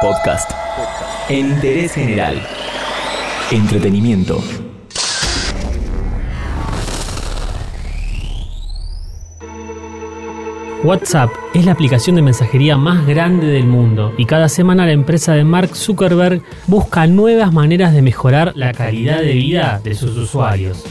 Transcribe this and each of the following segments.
Podcast. Interés general. Entretenimiento. WhatsApp es la aplicación de mensajería más grande del mundo y cada semana la empresa de Mark Zuckerberg busca nuevas maneras de mejorar la calidad de vida de sus usuarios.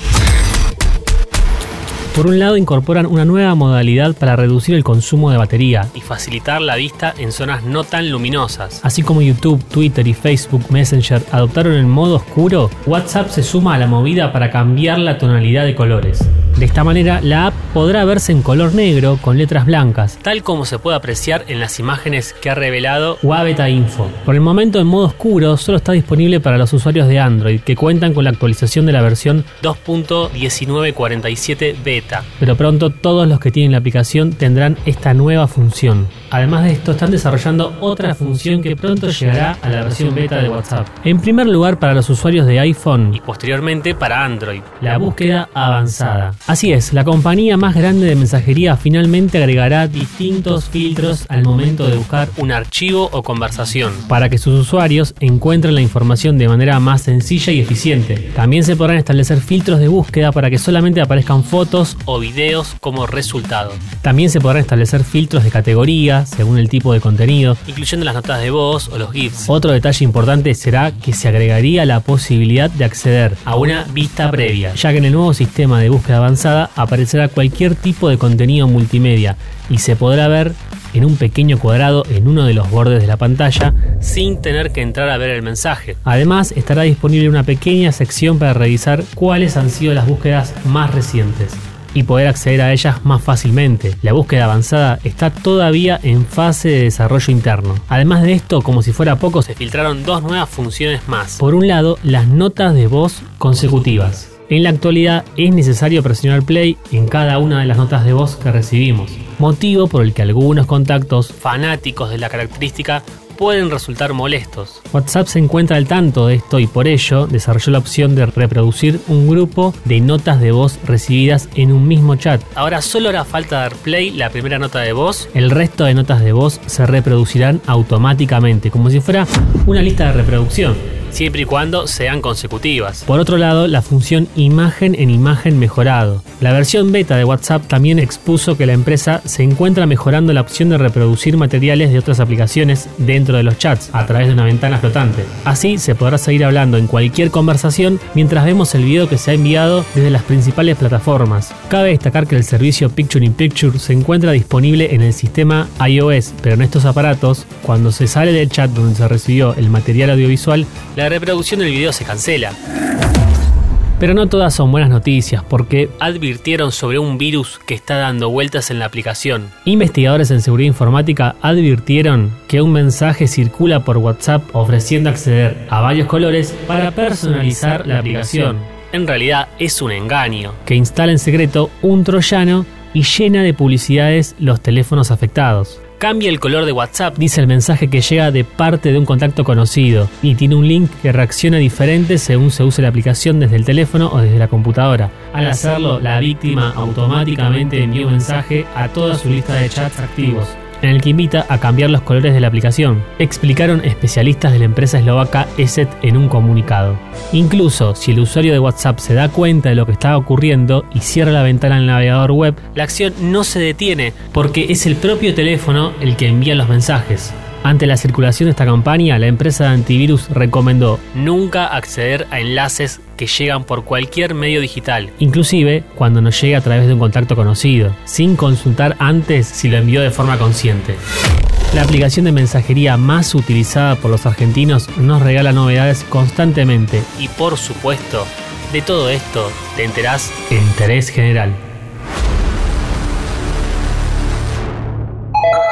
Por un lado, incorporan una nueva modalidad para reducir el consumo de batería y facilitar la vista en zonas no tan luminosas. Así como YouTube, Twitter y Facebook Messenger adoptaron el modo oscuro, WhatsApp se suma a la movida para cambiar la tonalidad de colores. De esta manera, la app podrá verse en color negro con letras blancas, tal como se puede apreciar en las imágenes que ha revelado Wabeta Info. Por el momento, en modo oscuro solo está disponible para los usuarios de Android que cuentan con la actualización de la versión 2.1947 beta, pero pronto todos los que tienen la aplicación tendrán esta nueva función. Además de esto, están desarrollando otra función que pronto llegará a la versión beta de WhatsApp. En primer lugar, para los usuarios de iPhone y posteriormente para Android, la búsqueda avanzada. Así es, la compañía más grande de mensajería finalmente agregará distintos filtros al momento de buscar un archivo o conversación, para que sus usuarios encuentren la información de manera más sencilla y eficiente. También se podrán establecer filtros de búsqueda para que solamente aparezcan fotos o videos como resultado. También se podrán establecer filtros de categoría según el tipo de contenido, incluyendo las notas de voz o los GIFs. Otro detalle importante será que se agregaría la posibilidad de acceder a una vista previa, ya que en el nuevo sistema de búsqueda avanzada aparecerá cualquier tipo de contenido multimedia y se podrá ver en un pequeño cuadrado en uno de los bordes de la pantalla sin tener que entrar a ver el mensaje. Además, estará disponible una pequeña sección para revisar cuáles han sido las búsquedas más recientes y poder acceder a ellas más fácilmente. La búsqueda avanzada está todavía en fase de desarrollo interno. Además de esto, como si fuera poco, se filtraron dos nuevas funciones más. Por un lado, las notas de voz consecutivas. En la actualidad es necesario presionar play en cada una de las notas de voz que recibimos, motivo por el que algunos contactos fanáticos de la característica pueden resultar molestos. WhatsApp se encuentra al tanto de esto y por ello desarrolló la opción de reproducir un grupo de notas de voz recibidas en un mismo chat. Ahora solo hará falta dar play la primera nota de voz, el resto de notas de voz se reproducirán automáticamente, como si fuera una lista de reproducción siempre y cuando sean consecutivas. Por otro lado, la función imagen en imagen mejorado. La versión beta de WhatsApp también expuso que la empresa se encuentra mejorando la opción de reproducir materiales de otras aplicaciones dentro de los chats a través de una ventana flotante. Así se podrá seguir hablando en cualquier conversación mientras vemos el video que se ha enviado desde las principales plataformas. Cabe destacar que el servicio Picture in Picture se encuentra disponible en el sistema iOS, pero en estos aparatos, cuando se sale del chat donde se recibió el material audiovisual, la reproducción del video se cancela. Pero no todas son buenas noticias porque advirtieron sobre un virus que está dando vueltas en la aplicación. Investigadores en seguridad informática advirtieron que un mensaje circula por WhatsApp ofreciendo acceder a varios colores para personalizar la aplicación. En realidad es un engaño que instala en secreto un troyano y llena de publicidades los teléfonos afectados. Cambia el color de WhatsApp, dice el mensaje que llega de parte de un contacto conocido y tiene un link que reacciona diferente según se use la aplicación desde el teléfono o desde la computadora. Al hacerlo, la víctima automáticamente envía un mensaje a toda su lista de chats activos en el que invita a cambiar los colores de la aplicación, explicaron especialistas de la empresa eslovaca ESET en un comunicado. Incluso si el usuario de WhatsApp se da cuenta de lo que está ocurriendo y cierra la ventana del navegador web, la acción no se detiene porque es el propio teléfono el que envía los mensajes. Ante la circulación de esta campaña, la empresa de antivirus recomendó nunca acceder a enlaces que llegan por cualquier medio digital, inclusive cuando nos llegue a través de un contacto conocido, sin consultar antes si lo envió de forma consciente. La aplicación de mensajería más utilizada por los argentinos nos regala novedades constantemente y por supuesto, de todo esto te enterás en Interés General.